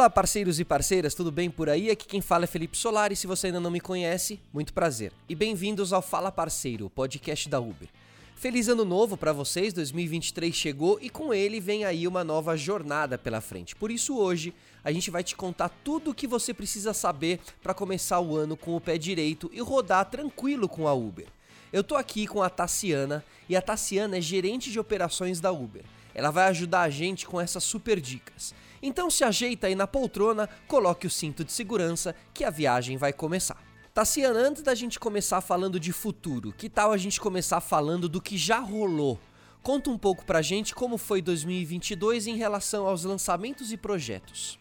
Olá, parceiros e parceiras, tudo bem por aí? Aqui quem fala é Felipe Solar e se você ainda não me conhece, muito prazer. E bem-vindos ao Fala Parceiro, o podcast da Uber. Feliz ano novo para vocês, 2023 chegou e com ele vem aí uma nova jornada pela frente. Por isso hoje a gente vai te contar tudo o que você precisa saber para começar o ano com o pé direito e rodar tranquilo com a Uber. Eu tô aqui com a Tassiana e a Tassiana é gerente de operações da Uber. Ela vai ajudar a gente com essas super dicas. Então se ajeita aí na poltrona, coloque o cinto de segurança que a viagem vai começar. Tassiana, antes da gente começar falando de futuro, que tal a gente começar falando do que já rolou? Conta um pouco pra gente como foi 2022 em relação aos lançamentos e projetos.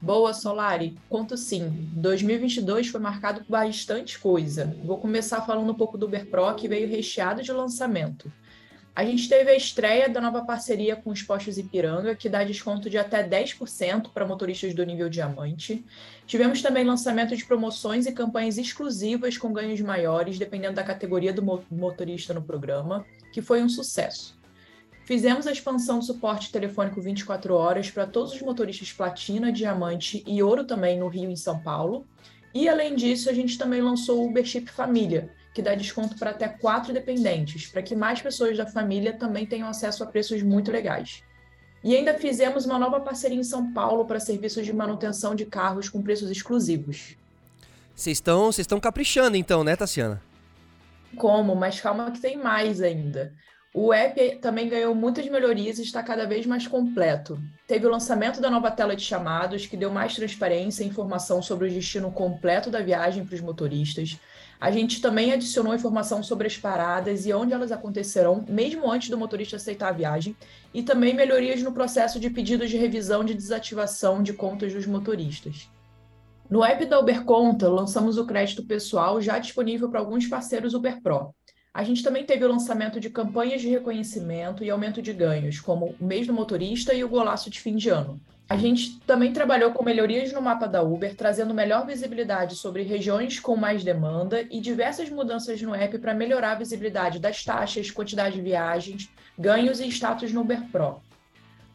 Boa, Solari. Conto sim. 2022 foi marcado por bastante coisa. Vou começar falando um pouco do Uber Pro, que veio recheado de lançamento. A gente teve a estreia da nova parceria com os postos Ipiranga, que dá desconto de até 10% para motoristas do nível diamante. Tivemos também lançamento de promoções e campanhas exclusivas com ganhos maiores, dependendo da categoria do motorista no programa, que foi um sucesso. Fizemos a expansão do suporte telefônico 24 horas para todos os motoristas platina, diamante e ouro também no Rio e em São Paulo. E além disso, a gente também lançou o Uber Chip Família, que dá desconto para até quatro dependentes, para que mais pessoas da família também tenham acesso a preços muito legais. E ainda fizemos uma nova parceria em São Paulo para serviços de manutenção de carros com preços exclusivos. Vocês estão vocês estão caprichando então, né, Tassiana? Como, mas calma que tem mais ainda. O app também ganhou muitas melhorias e está cada vez mais completo. Teve o lançamento da nova tela de chamados, que deu mais transparência e informação sobre o destino completo da viagem para os motoristas. A gente também adicionou informação sobre as paradas e onde elas acontecerão, mesmo antes do motorista aceitar a viagem, e também melhorias no processo de pedidos de revisão de desativação de contas dos motoristas. No app da Uber Conta, lançamos o crédito pessoal já disponível para alguns parceiros Uber Pro. A gente também teve o lançamento de campanhas de reconhecimento e aumento de ganhos, como o mês do motorista e o golaço de fim de ano. A gente também trabalhou com melhorias no mapa da Uber, trazendo melhor visibilidade sobre regiões com mais demanda e diversas mudanças no app para melhorar a visibilidade das taxas, quantidade de viagens, ganhos e status no Uber Pro.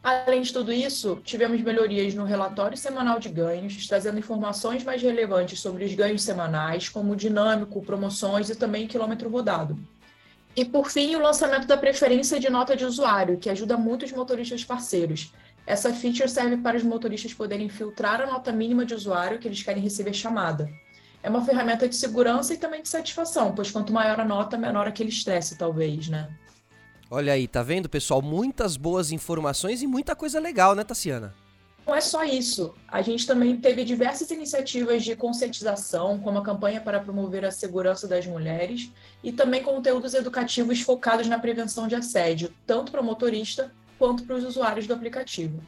Além de tudo isso, tivemos melhorias no relatório semanal de ganhos, trazendo informações mais relevantes sobre os ganhos semanais, como dinâmico, promoções e também quilômetro rodado. E por fim, o lançamento da preferência de nota de usuário, que ajuda muito os motoristas parceiros, essa feature serve para os motoristas poderem filtrar a nota mínima de usuário que eles querem receber chamada. É uma ferramenta de segurança e também de satisfação, pois quanto maior a nota, menor aquele estresse, talvez, né? Olha aí, tá vendo, pessoal? Muitas boas informações e muita coisa legal, né, Tassiana? Não é só isso. A gente também teve diversas iniciativas de conscientização, como a campanha para promover a segurança das mulheres e também conteúdos educativos focados na prevenção de assédio, tanto para o motorista quanto para os usuários do aplicativo.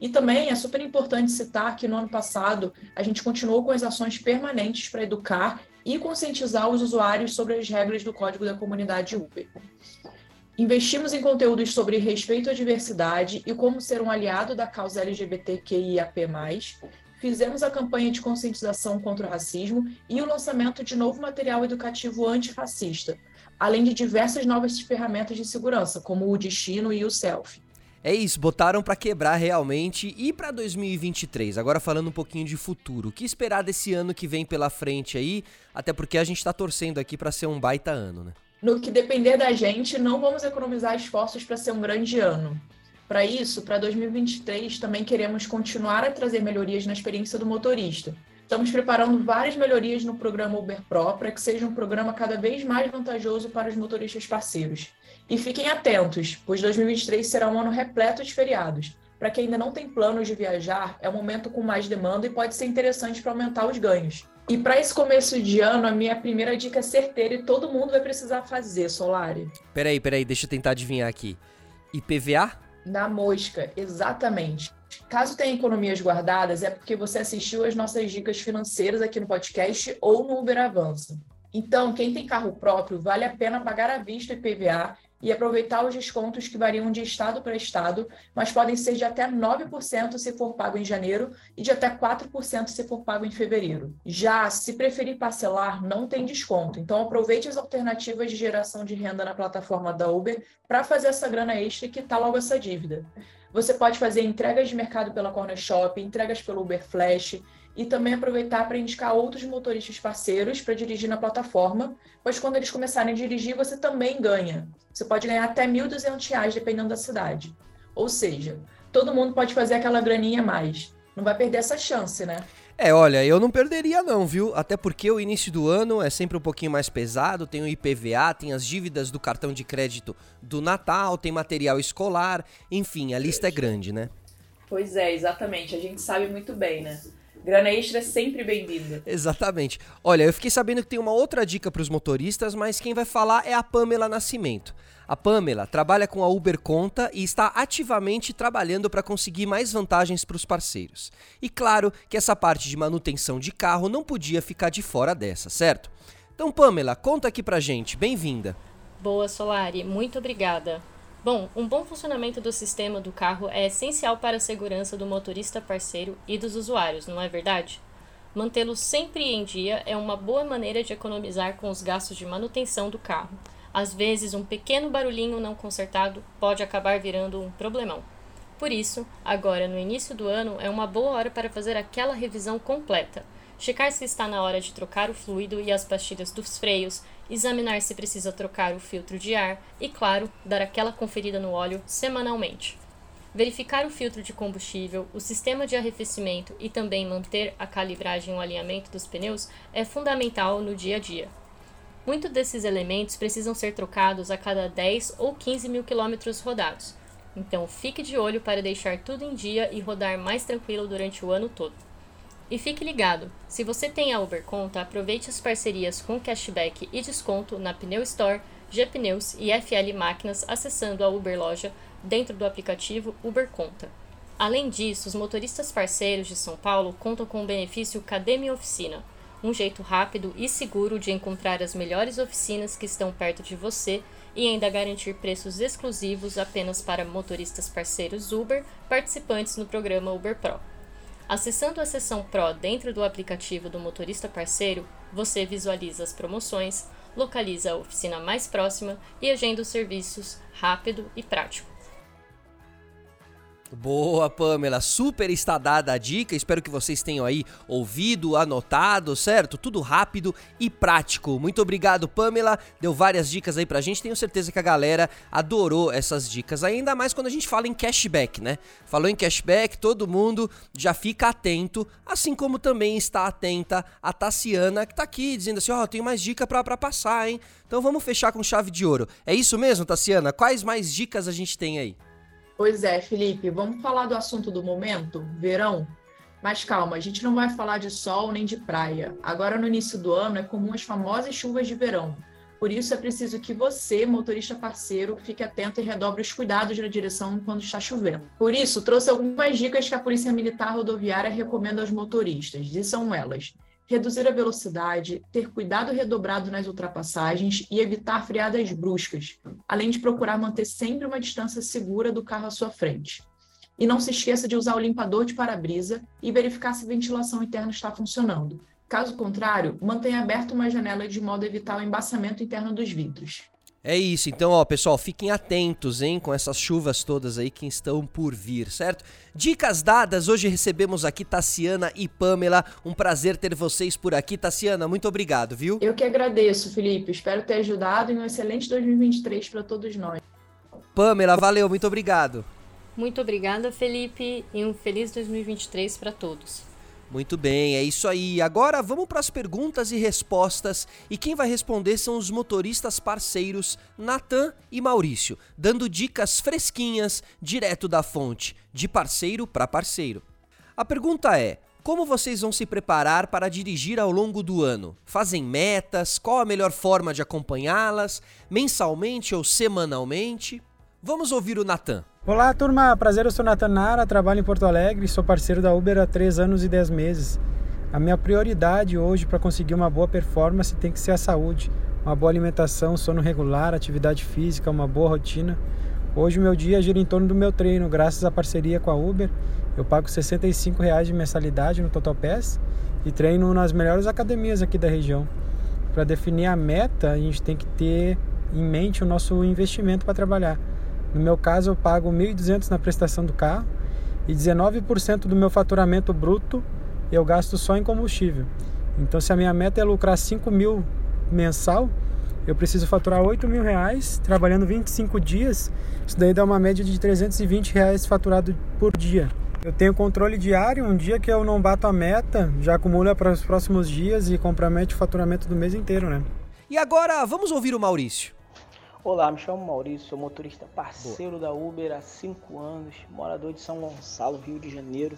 E também é super importante citar que no ano passado a gente continuou com as ações permanentes para educar e conscientizar os usuários sobre as regras do Código da Comunidade Uber. Investimos em conteúdos sobre respeito à diversidade e como ser um aliado da causa LGBTQIAP+, fizemos a campanha de conscientização contra o racismo e o lançamento de novo material educativo antirracista, além de diversas novas ferramentas de segurança, como o destino e o selfie. É isso, botaram para quebrar realmente e para 2023. Agora falando um pouquinho de futuro, o que esperar desse ano que vem pela frente aí? Até porque a gente tá torcendo aqui para ser um baita ano, né? No que depender da gente, não vamos economizar esforços para ser um grande ano. Para isso, para 2023 também queremos continuar a trazer melhorias na experiência do motorista. Estamos preparando várias melhorias no programa Uber Pro para que seja um programa cada vez mais vantajoso para os motoristas parceiros. E fiquem atentos, pois 2023 será um ano repleto de feriados. Para quem ainda não tem planos de viajar, é um momento com mais demanda e pode ser interessante para aumentar os ganhos. E para esse começo de ano, a minha primeira dica é certeira e todo mundo vai precisar fazer, Solari. Peraí, peraí, deixa eu tentar adivinhar aqui. IPVA? Na mosca, exatamente. Caso tenha economias guardadas, é porque você assistiu as nossas dicas financeiras aqui no podcast ou no Uber Avança. Então, quem tem carro próprio, vale a pena pagar à vista o IPVA e aproveitar os descontos que variam de estado para estado, mas podem ser de até 9% se for pago em janeiro e de até 4% se for pago em fevereiro. Já, se preferir parcelar, não tem desconto. Então, aproveite as alternativas de geração de renda na plataforma da Uber para fazer essa grana extra e quitar logo essa dívida. Você pode fazer entregas de mercado pela Corner Shop, entregas pelo Uber Flash e também aproveitar para indicar outros motoristas parceiros para dirigir na plataforma, pois quando eles começarem a dirigir, você também ganha. Você pode ganhar até R$ 1.200, dependendo da cidade. Ou seja, todo mundo pode fazer aquela graninha a mais. Não vai perder essa chance, né? É, olha, eu não perderia não, viu? Até porque o início do ano é sempre um pouquinho mais pesado, tem o IPVA, tem as dívidas do cartão de crédito do Natal, tem material escolar, enfim, a lista é grande, né? Pois é, exatamente. A gente sabe muito bem, né? Grana extra é sempre bem-vinda. Exatamente. Olha, eu fiquei sabendo que tem uma outra dica para os motoristas, mas quem vai falar é a Pamela Nascimento. A Pamela trabalha com a Uber Conta e está ativamente trabalhando para conseguir mais vantagens para os parceiros. E claro que essa parte de manutenção de carro não podia ficar de fora dessa, certo? Então, Pamela, conta aqui pra gente. Bem-vinda. Boa, Solari. Muito obrigada. Bom, um bom funcionamento do sistema do carro é essencial para a segurança do motorista parceiro e dos usuários, não é verdade? Mantê-lo sempre em dia é uma boa maneira de economizar com os gastos de manutenção do carro às vezes, um pequeno barulhinho não consertado pode acabar virando um problemão. Por isso, agora no início do ano é uma boa hora para fazer aquela revisão completa. Checar se está na hora de trocar o fluido e as pastilhas dos freios, examinar se precisa trocar o filtro de ar e, claro, dar aquela conferida no óleo semanalmente. Verificar o filtro de combustível, o sistema de arrefecimento e também manter a calibragem e o alinhamento dos pneus é fundamental no dia a dia. Muitos desses elementos precisam ser trocados a cada 10 ou 15 mil quilômetros rodados. Então fique de olho para deixar tudo em dia e rodar mais tranquilo durante o ano todo. E fique ligado, se você tem a Uber Conta, aproveite as parcerias com cashback e desconto na Pneu Store, G-Pneus e FL Máquinas acessando a Uber Loja dentro do aplicativo Uber Conta. Além disso, os motoristas parceiros de São Paulo contam com o benefício Cadê Oficina, um jeito rápido e seguro de encontrar as melhores oficinas que estão perto de você e ainda garantir preços exclusivos apenas para motoristas parceiros Uber participantes no programa Uber Pro. Acessando a seção Pro dentro do aplicativo do motorista parceiro, você visualiza as promoções, localiza a oficina mais próxima e agenda os serviços rápido e prático. Boa, Pamela. Super está dada a dica. Espero que vocês tenham aí ouvido, anotado, certo? Tudo rápido e prático. Muito obrigado, Pamela. Deu várias dicas aí pra gente. Tenho certeza que a galera adorou essas dicas. Ainda mais quando a gente fala em cashback, né? Falou em cashback, todo mundo já fica atento. Assim como também está atenta a Tassiana, que tá aqui dizendo assim: Ó, oh, tenho mais dica pra, pra passar, hein? Então vamos fechar com chave de ouro. É isso mesmo, Tassiana? Quais mais dicas a gente tem aí? Pois é, Felipe, vamos falar do assunto do momento, verão? Mas calma, a gente não vai falar de sol nem de praia. Agora, no início do ano, é comum as famosas chuvas de verão. Por isso, é preciso que você, motorista parceiro, fique atento e redobre os cuidados na direção quando está chovendo. Por isso, trouxe algumas dicas que a Polícia Militar Rodoviária recomenda aos motoristas. E são elas: reduzir a velocidade, ter cuidado redobrado nas ultrapassagens e evitar freadas bruscas, além de procurar manter sempre uma distância segura do carro à sua frente. E não se esqueça de usar o limpador de para-brisa e verificar se a ventilação interna está funcionando. Caso contrário, mantenha aberta uma janela de modo a evitar o embaçamento interno dos vidros. É isso, então, ó, pessoal, fiquem atentos, hein, com essas chuvas todas aí que estão por vir, certo? Dicas dadas, hoje recebemos aqui Tassiana e Pamela. Um prazer ter vocês por aqui. Tassiana, muito obrigado, viu? Eu que agradeço, Felipe. Espero ter ajudado em um excelente 2023 para todos nós. Pamela, valeu, muito obrigado. Muito obrigada, Felipe, e um feliz 2023 para todos. Muito bem, é isso aí. Agora vamos para as perguntas e respostas. E quem vai responder são os motoristas parceiros Natan e Maurício, dando dicas fresquinhas direto da fonte, de parceiro para parceiro. A pergunta é: como vocês vão se preparar para dirigir ao longo do ano? Fazem metas? Qual a melhor forma de acompanhá-las? Mensalmente ou semanalmente? Vamos ouvir o Natan. Olá, turma. Prazer, eu sou Natan Nara, trabalho em Porto Alegre, sou parceiro da Uber há 3 anos e 10 meses. A minha prioridade hoje para conseguir uma boa performance tem que ser a saúde, uma boa alimentação, sono regular, atividade física, uma boa rotina. Hoje o meu dia gira em torno do meu treino, graças à parceria com a Uber. Eu pago 65 reais de mensalidade no Total Pass e treino nas melhores academias aqui da região. Para definir a meta, a gente tem que ter em mente o nosso investimento para trabalhar. No meu caso, eu pago 1.200 na prestação do carro e 19% do meu faturamento bruto eu gasto só em combustível. Então, se a minha meta é lucrar 5 mil mensal, eu preciso faturar 8 mil reais trabalhando 25 dias. Isso daí dá uma média de 320 reais faturado por dia. Eu tenho controle diário, um dia que eu não bato a meta, já acumula para os próximos dias e compromete o faturamento do mês inteiro, né? E agora, vamos ouvir o Maurício. Olá, me chamo Maurício, sou motorista parceiro Boa. da Uber há 5 anos, morador de São Gonçalo, Rio de Janeiro.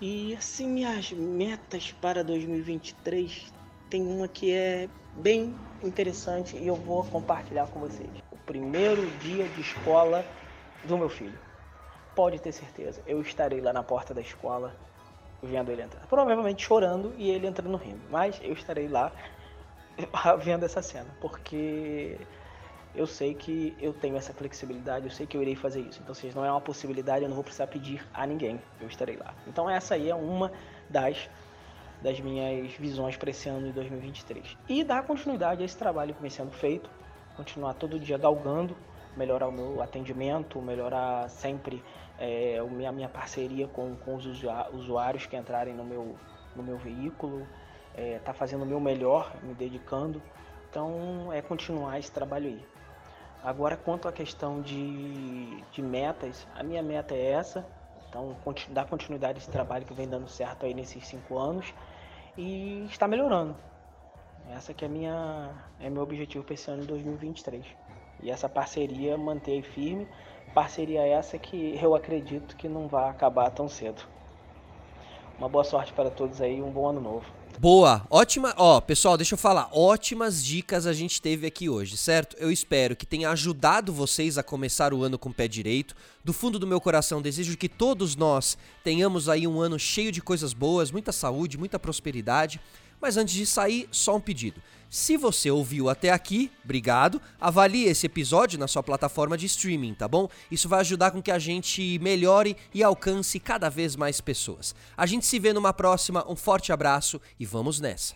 E assim, minhas metas para 2023 tem uma que é bem interessante e eu vou compartilhar com vocês. O primeiro dia de escola do meu filho pode ter certeza, eu estarei lá na porta da escola vendo ele entrar. Provavelmente chorando e ele entrando rio, mas eu estarei lá vendo essa cena, porque eu sei que eu tenho essa flexibilidade, eu sei que eu irei fazer isso. Então, se não é uma possibilidade, eu não vou precisar pedir a ninguém, eu estarei lá. Então, essa aí é uma das das minhas visões para esse ano de 2023. E dar continuidade a esse trabalho que vem sendo feito, continuar todo dia galgando, melhorar o meu atendimento, melhorar sempre é, a minha parceria com, com os usuários que entrarem no meu, no meu veículo, é, tá fazendo o meu melhor, me dedicando. Então é continuar esse trabalho aí. Agora quanto à questão de, de metas, a minha meta é essa, então dar continuidade a esse trabalho que vem dando certo aí nesses cinco anos e está melhorando. Essa que é minha é meu objetivo para esse ano de 2023. E essa parceria manter firme Parceria essa que eu acredito que não vai acabar tão cedo. Uma boa sorte para todos aí, um bom ano novo. Boa, ótima. Ó, pessoal, deixa eu falar. Ótimas dicas a gente teve aqui hoje, certo? Eu espero que tenha ajudado vocês a começar o ano com o pé direito. Do fundo do meu coração, desejo que todos nós tenhamos aí um ano cheio de coisas boas, muita saúde, muita prosperidade. Mas antes de sair, só um pedido. Se você ouviu até aqui, obrigado. Avalie esse episódio na sua plataforma de streaming, tá bom? Isso vai ajudar com que a gente melhore e alcance cada vez mais pessoas. A gente se vê numa próxima, um forte abraço e vamos nessa.